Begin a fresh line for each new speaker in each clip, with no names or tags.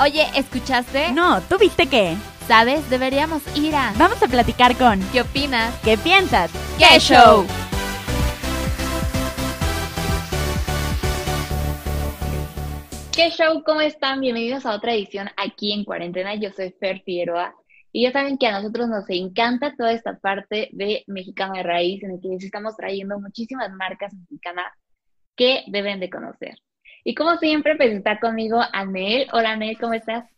Oye, ¿escuchaste?
No, ¿tú viste qué?
¿Sabes? Deberíamos ir a...
Vamos a platicar con...
¿Qué opinas?
¿Qué piensas?
¡Qué show! ¿Qué show? ¿Cómo están? Bienvenidos a otra edición aquí en Cuarentena. Yo soy Fer Figueroa. Y ya saben que a nosotros nos encanta toda esta parte de Mexicano de Raíz, en el que les estamos trayendo muchísimas marcas mexicanas que deben de conocer. Y como siempre, pues está conmigo Anel. Hola Anel, ¿cómo estás?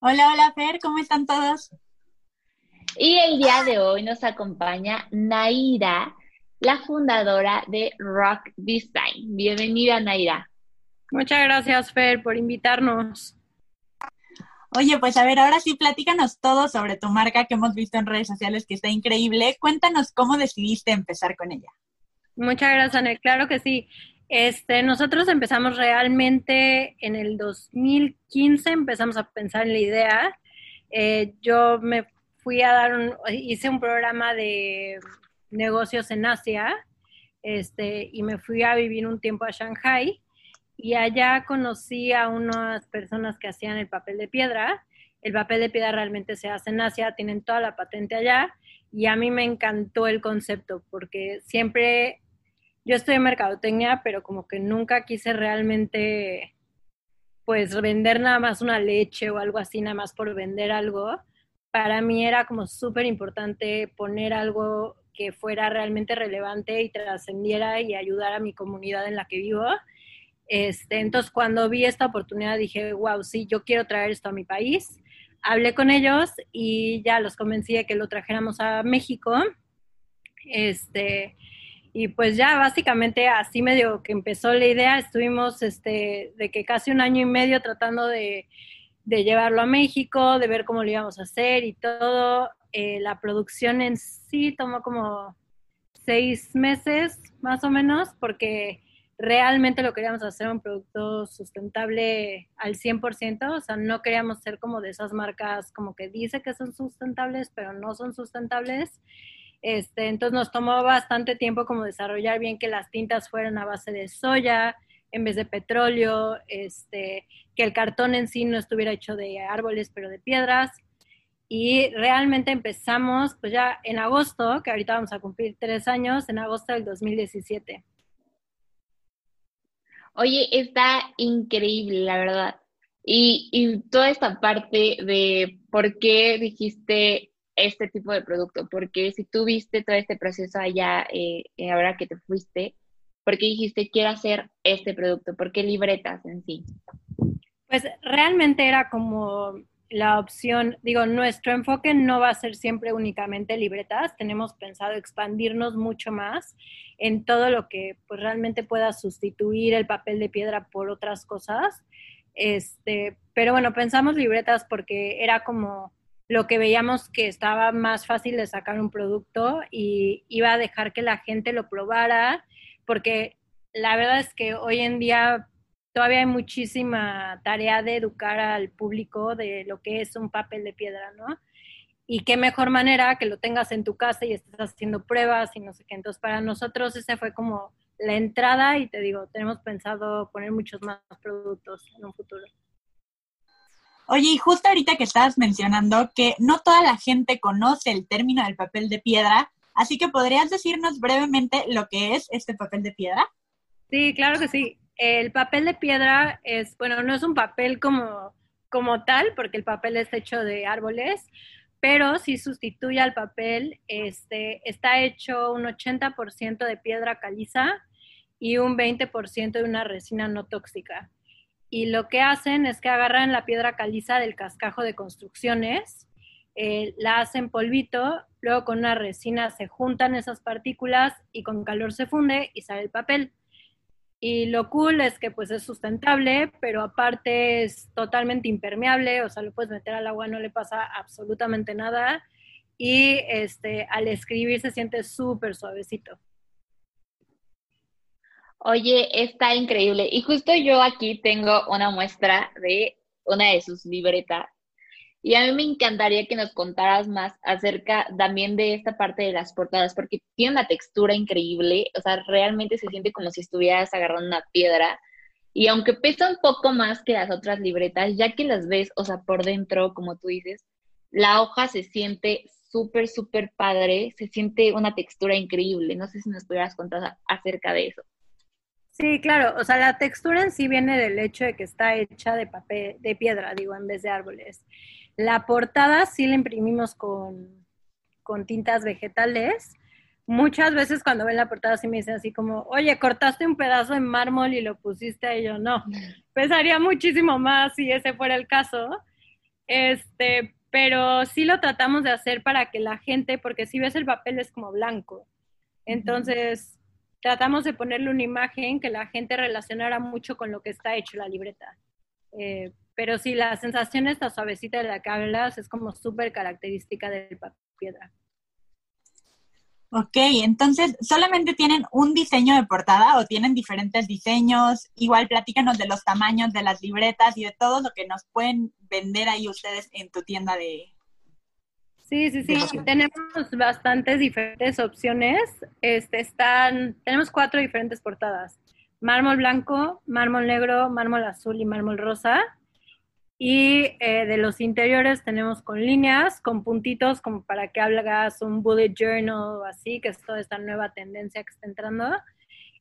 Hola, hola Fer, ¿cómo están todos?
Y el día de hoy nos acompaña Naira, la fundadora de Rock Design. Bienvenida, Naira.
Muchas gracias, Fer, por invitarnos.
Oye, pues a ver, ahora sí, platícanos todo sobre tu marca que hemos visto en redes sociales que está increíble. Cuéntanos cómo decidiste empezar con ella.
Muchas gracias, Anel. Claro que sí. Este, nosotros empezamos realmente en el 2015, empezamos a pensar en la idea. Eh, yo me fui a dar un, hice un programa de negocios en Asia, este, y me fui a vivir un tiempo a Shanghai, y allá conocí a unas personas que hacían el papel de piedra. El papel de piedra realmente se hace en Asia, tienen toda la patente allá, y a mí me encantó el concepto, porque siempre yo estoy en mercadotecnia, pero como que nunca quise realmente, pues, vender nada más una leche o algo así, nada más por vender algo. Para mí era como súper importante poner algo que fuera realmente relevante y trascendiera y ayudara a mi comunidad en la que vivo. Este, entonces, cuando vi esta oportunidad, dije, wow, sí, yo quiero traer esto a mi país. Hablé con ellos y ya los convencí de que lo trajéramos a México. Este, y pues ya básicamente así medio que empezó la idea, estuvimos este, de que casi un año y medio tratando de, llevarlo a México, de ver cómo lo íbamos a hacer y todo. Eh, la producción en sí tomó como seis meses más o menos, porque realmente lo queríamos hacer un producto sustentable al 100%, o sea, no queríamos ser como de esas marcas como que dice que son sustentables, pero no son sustentables. Este, entonces nos tomó bastante tiempo como desarrollar bien que las tintas fueran a base de soya en vez de petróleo, este, que el cartón en sí no estuviera hecho de árboles, pero de piedras. Y realmente empezamos, pues ya en agosto, que ahorita vamos a cumplir tres años, en agosto del 2017.
Oye, está increíble, la verdad. Y, y toda esta parte de por qué dijiste este tipo de producto? Porque si tú viste todo este proceso allá, eh, eh, ahora que te fuiste, ¿por qué dijiste quiero hacer este producto? ¿Por qué libretas en sí?
Pues realmente era como la opción, digo, nuestro enfoque no va a ser siempre únicamente libretas, tenemos pensado expandirnos mucho más en todo lo que pues realmente pueda sustituir el papel de piedra por otras cosas. Este, pero bueno, pensamos libretas porque era como lo que veíamos que estaba más fácil de sacar un producto y iba a dejar que la gente lo probara, porque la verdad es que hoy en día todavía hay muchísima tarea de educar al público de lo que es un papel de piedra, ¿no? Y qué mejor manera que lo tengas en tu casa y estés haciendo pruebas y no sé qué. Entonces, para nosotros ese fue como la entrada y te digo, tenemos pensado poner muchos más productos en un futuro.
Oye, y justo ahorita que estabas mencionando que no toda la gente conoce el término del papel de piedra, así que podrías decirnos brevemente lo que es este papel de piedra.
Sí, claro que sí. El papel de piedra es, bueno, no es un papel como, como tal, porque el papel es hecho de árboles, pero sí sustituye al papel. Este, está hecho un 80% de piedra caliza y un 20% de una resina no tóxica y lo que hacen es que agarran la piedra caliza del cascajo de construcciones, eh, la hacen polvito, luego con una resina se juntan esas partículas y con calor se funde y sale el papel. Y lo cool es que pues es sustentable, pero aparte es totalmente impermeable, o sea, lo puedes meter al agua, no le pasa absolutamente nada. Y este, al escribir se siente súper suavecito.
Oye, está increíble. Y justo yo aquí tengo una muestra de una de sus libretas. Y a mí me encantaría que nos contaras más acerca también de esta parte de las portadas, porque tiene una textura increíble, o sea, realmente se siente como si estuvieras agarrando una piedra. Y aunque pesa un poco más que las otras libretas, ya que las ves, o sea, por dentro, como tú dices, la hoja se siente súper, súper padre, se siente una textura increíble. No sé si nos pudieras contar acerca de eso.
Sí, claro, o sea, la textura en sí viene del hecho de que está hecha de papel, de piedra, digo, en vez de árboles. La portada sí la imprimimos con, con tintas vegetales. Muchas veces cuando ven la portada sí me dicen así como, oye, cortaste un pedazo de mármol y lo pusiste ahí, yo no. Pesaría muchísimo más si ese fuera el caso. Este, pero sí lo tratamos de hacer para que la gente, porque si ves el papel es como blanco. Entonces, tratamos de ponerle una imagen que la gente relacionara mucho con lo que está hecho la libreta. Eh, pero sí, la sensación esta suavecita de la que hablas es como súper característica del piedra.
Ok, entonces, ¿solamente tienen un diseño de portada o tienen diferentes diseños? Igual platícanos de los tamaños de las libretas y de todo lo que nos pueden vender ahí ustedes en tu tienda de,
Sí, sí, sí. Tenemos bastantes diferentes opciones. Este, están, tenemos cuatro diferentes portadas. Mármol blanco, mármol negro, mármol azul y mármol rosa. Y eh, de los interiores tenemos con líneas, con puntitos, como para que hagas un bullet journal o así, que es toda esta nueva tendencia que está entrando.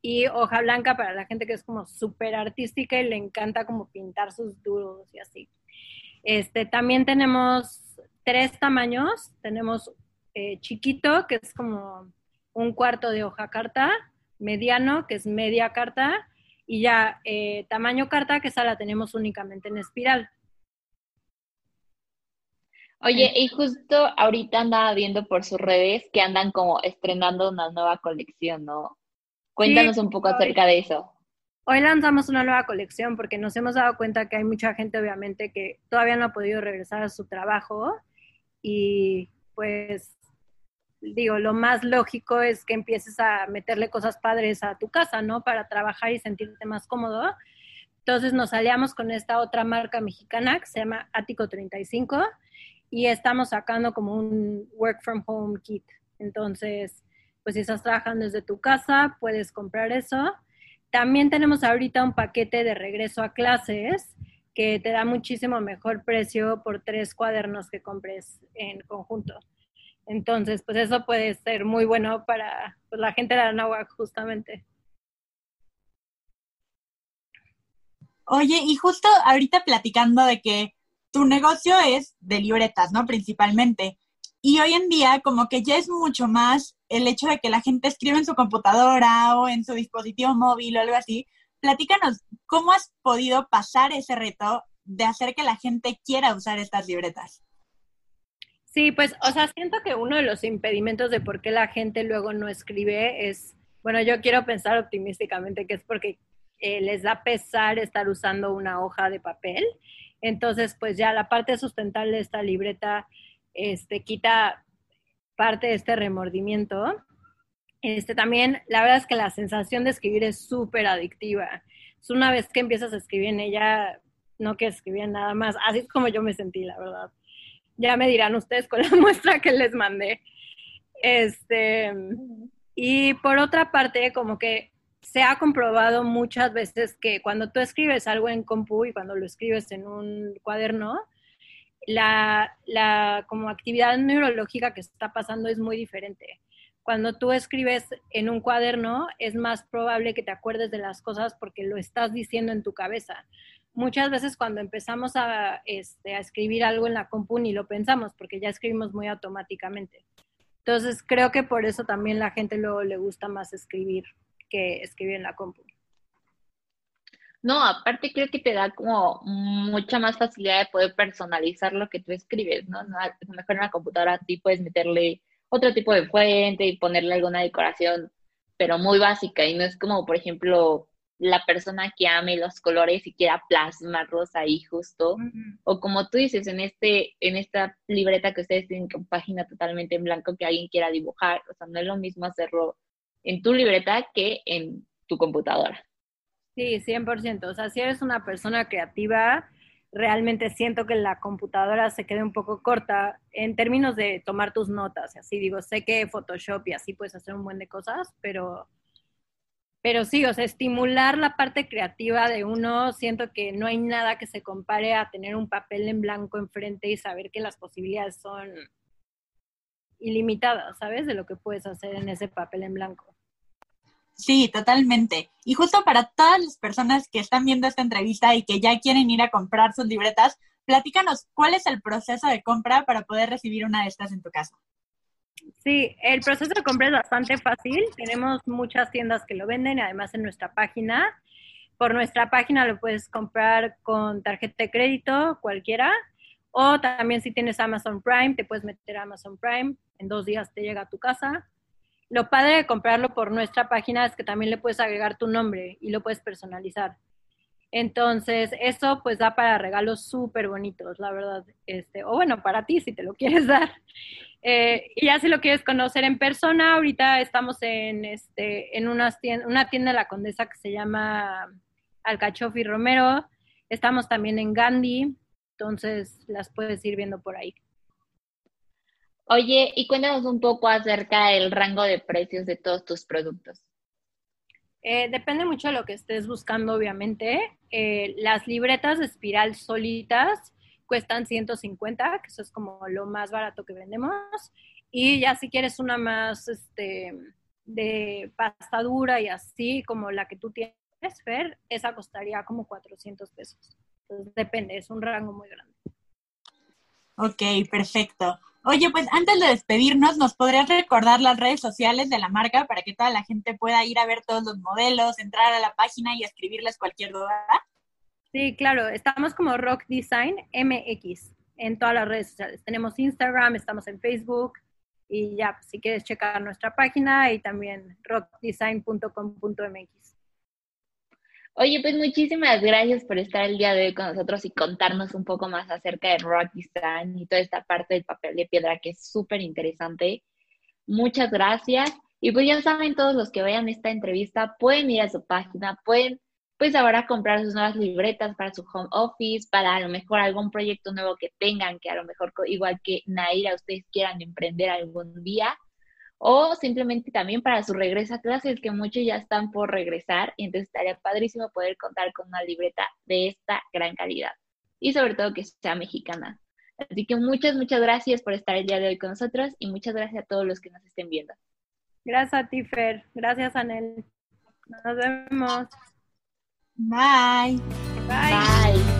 Y hoja blanca para la gente que es como súper artística y le encanta como pintar sus duros y así. Este, también tenemos tres tamaños. Tenemos eh, chiquito, que es como un cuarto de hoja carta, mediano, que es media carta, y ya eh, tamaño carta, que esa la tenemos únicamente en espiral.
Oye, y justo ahorita andaba viendo por sus redes que andan como estrenando una nueva colección, ¿no? Cuéntanos un poco acerca de eso.
Hoy lanzamos una nueva colección porque nos hemos dado cuenta que hay mucha gente, obviamente, que todavía no ha podido regresar a su trabajo y pues digo, lo más lógico es que empieces a meterle cosas padres a tu casa, ¿no? Para trabajar y sentirte más cómodo. Entonces nos aliamos con esta otra marca mexicana que se llama Ático 35 y estamos sacando como un work from home kit. Entonces, pues si estás trabajando desde tu casa, puedes comprar eso. También tenemos ahorita un paquete de regreso a clases que te da muchísimo mejor precio por tres cuadernos que compres en conjunto. Entonces, pues eso puede ser muy bueno para pues, la gente de Anáhuac, justamente.
Oye, y justo ahorita platicando de que tu negocio es de libretas, ¿no? Principalmente. Y hoy en día como que ya es mucho más el hecho de que la gente escribe en su computadora o en su dispositivo móvil o algo así, platícanos, ¿cómo has podido pasar ese reto de hacer que la gente quiera usar estas libretas?
Sí, pues, o sea, siento que uno de los impedimentos de por qué la gente luego no escribe es, bueno, yo quiero pensar optimísticamente que es porque eh, les da pesar estar usando una hoja de papel. Entonces, pues ya la parte sustentable de esta libreta este, quita parte de este remordimiento. Este, también, la verdad es que la sensación de escribir es súper adictiva. Una vez que empiezas a escribir en ella, no que escribir nada más. Así es como yo me sentí, la verdad. Ya me dirán ustedes con la muestra que les mandé. Este, y por otra parte, como que se ha comprobado muchas veces que cuando tú escribes algo en compu y cuando lo escribes en un cuaderno, la, la como actividad neurológica que está pasando es muy diferente cuando tú escribes en un cuaderno, es más probable que te acuerdes de las cosas porque lo estás diciendo en tu cabeza. Muchas veces cuando empezamos a, este, a escribir algo en la compu ni lo pensamos porque ya escribimos muy automáticamente. Entonces creo que por eso también la gente luego le gusta más escribir que escribir en la compu.
No, aparte creo que te da como mucha más facilidad de poder personalizar lo que tú escribes, ¿no? Mejor en una computadora sí puedes meterle otro tipo de fuente y ponerle alguna decoración, pero muy básica. Y no es como, por ejemplo, la persona que ame los colores y quiera plasmarlos ahí justo, o como tú dices, en este en esta libreta que ustedes tienen con página totalmente en blanco que alguien quiera dibujar, o sea, no es lo mismo hacerlo en tu libreta que en tu computadora.
Sí, 100%, o sea, si eres una persona creativa, realmente siento que la computadora se queda un poco corta en términos de tomar tus notas. Así digo, sé que Photoshop y así puedes hacer un buen de cosas, pero pero sí, o sea, estimular la parte creativa de uno, siento que no hay nada que se compare a tener un papel en blanco enfrente y saber que las posibilidades son ilimitadas, ¿sabes? De lo que puedes hacer en ese papel en blanco.
Sí, totalmente. Y justo para todas las personas que están viendo esta entrevista y que ya quieren ir a comprar sus libretas, platícanos cuál es el proceso de compra para poder recibir una de estas en tu casa.
Sí, el proceso de compra es bastante fácil. Tenemos muchas tiendas que lo venden, además en nuestra página. Por nuestra página lo puedes comprar con tarjeta de crédito, cualquiera. O también si tienes Amazon Prime, te puedes meter a Amazon Prime. En dos días te llega a tu casa. Lo padre de comprarlo por nuestra página es que también le puedes agregar tu nombre y lo puedes personalizar. Entonces, eso pues da para regalos súper bonitos, la verdad. Este, o bueno, para ti si te lo quieres dar. Eh, y ya si lo quieres conocer en persona, ahorita estamos en, este, en una, tienda, una tienda de la Condesa que se llama Alcachofi Romero. Estamos también en Gandhi, entonces las puedes ir viendo por ahí.
Oye, y cuéntanos un poco acerca del rango de precios de todos tus productos.
Eh, depende mucho de lo que estés buscando, obviamente. Eh, las libretas de espiral solitas cuestan 150, que eso es como lo más barato que vendemos. Y ya si quieres una más este, de pasta dura y así, como la que tú tienes, Fer, esa costaría como 400 pesos. Entonces depende, es un rango muy grande.
Ok, perfecto. Oye, pues antes de despedirnos, ¿nos podrías recordar las redes sociales de la marca para que toda la gente pueda ir a ver todos los modelos, entrar a la página y escribirles cualquier duda?
Sí, claro, estamos como Rock Design MX en todas las redes sociales. Tenemos Instagram, estamos en Facebook y ya, si quieres checar nuestra página y también rockdesign.com.mx.
Oye, pues muchísimas gracias por estar el día de hoy con nosotros y contarnos un poco más acerca de Rock Design y toda esta parte del papel de piedra que es súper interesante. Muchas gracias. Y pues ya saben, todos los que vean esta entrevista pueden ir a su página, pueden pues ahora comprar sus nuevas libretas para su home office, para a lo mejor algún proyecto nuevo que tengan, que a lo mejor igual que Naira, ustedes quieran emprender algún día, o simplemente también para su regreso a clases, que muchos ya están por regresar, y entonces estaría padrísimo poder contar con una libreta de esta gran calidad, y sobre todo que sea mexicana. Así que muchas, muchas gracias por estar el día de hoy con nosotros y muchas gracias a todos los que nos estén viendo.
Gracias a ti, Fer. Gracias, Anel. Nos vemos.
Bye.
Bye.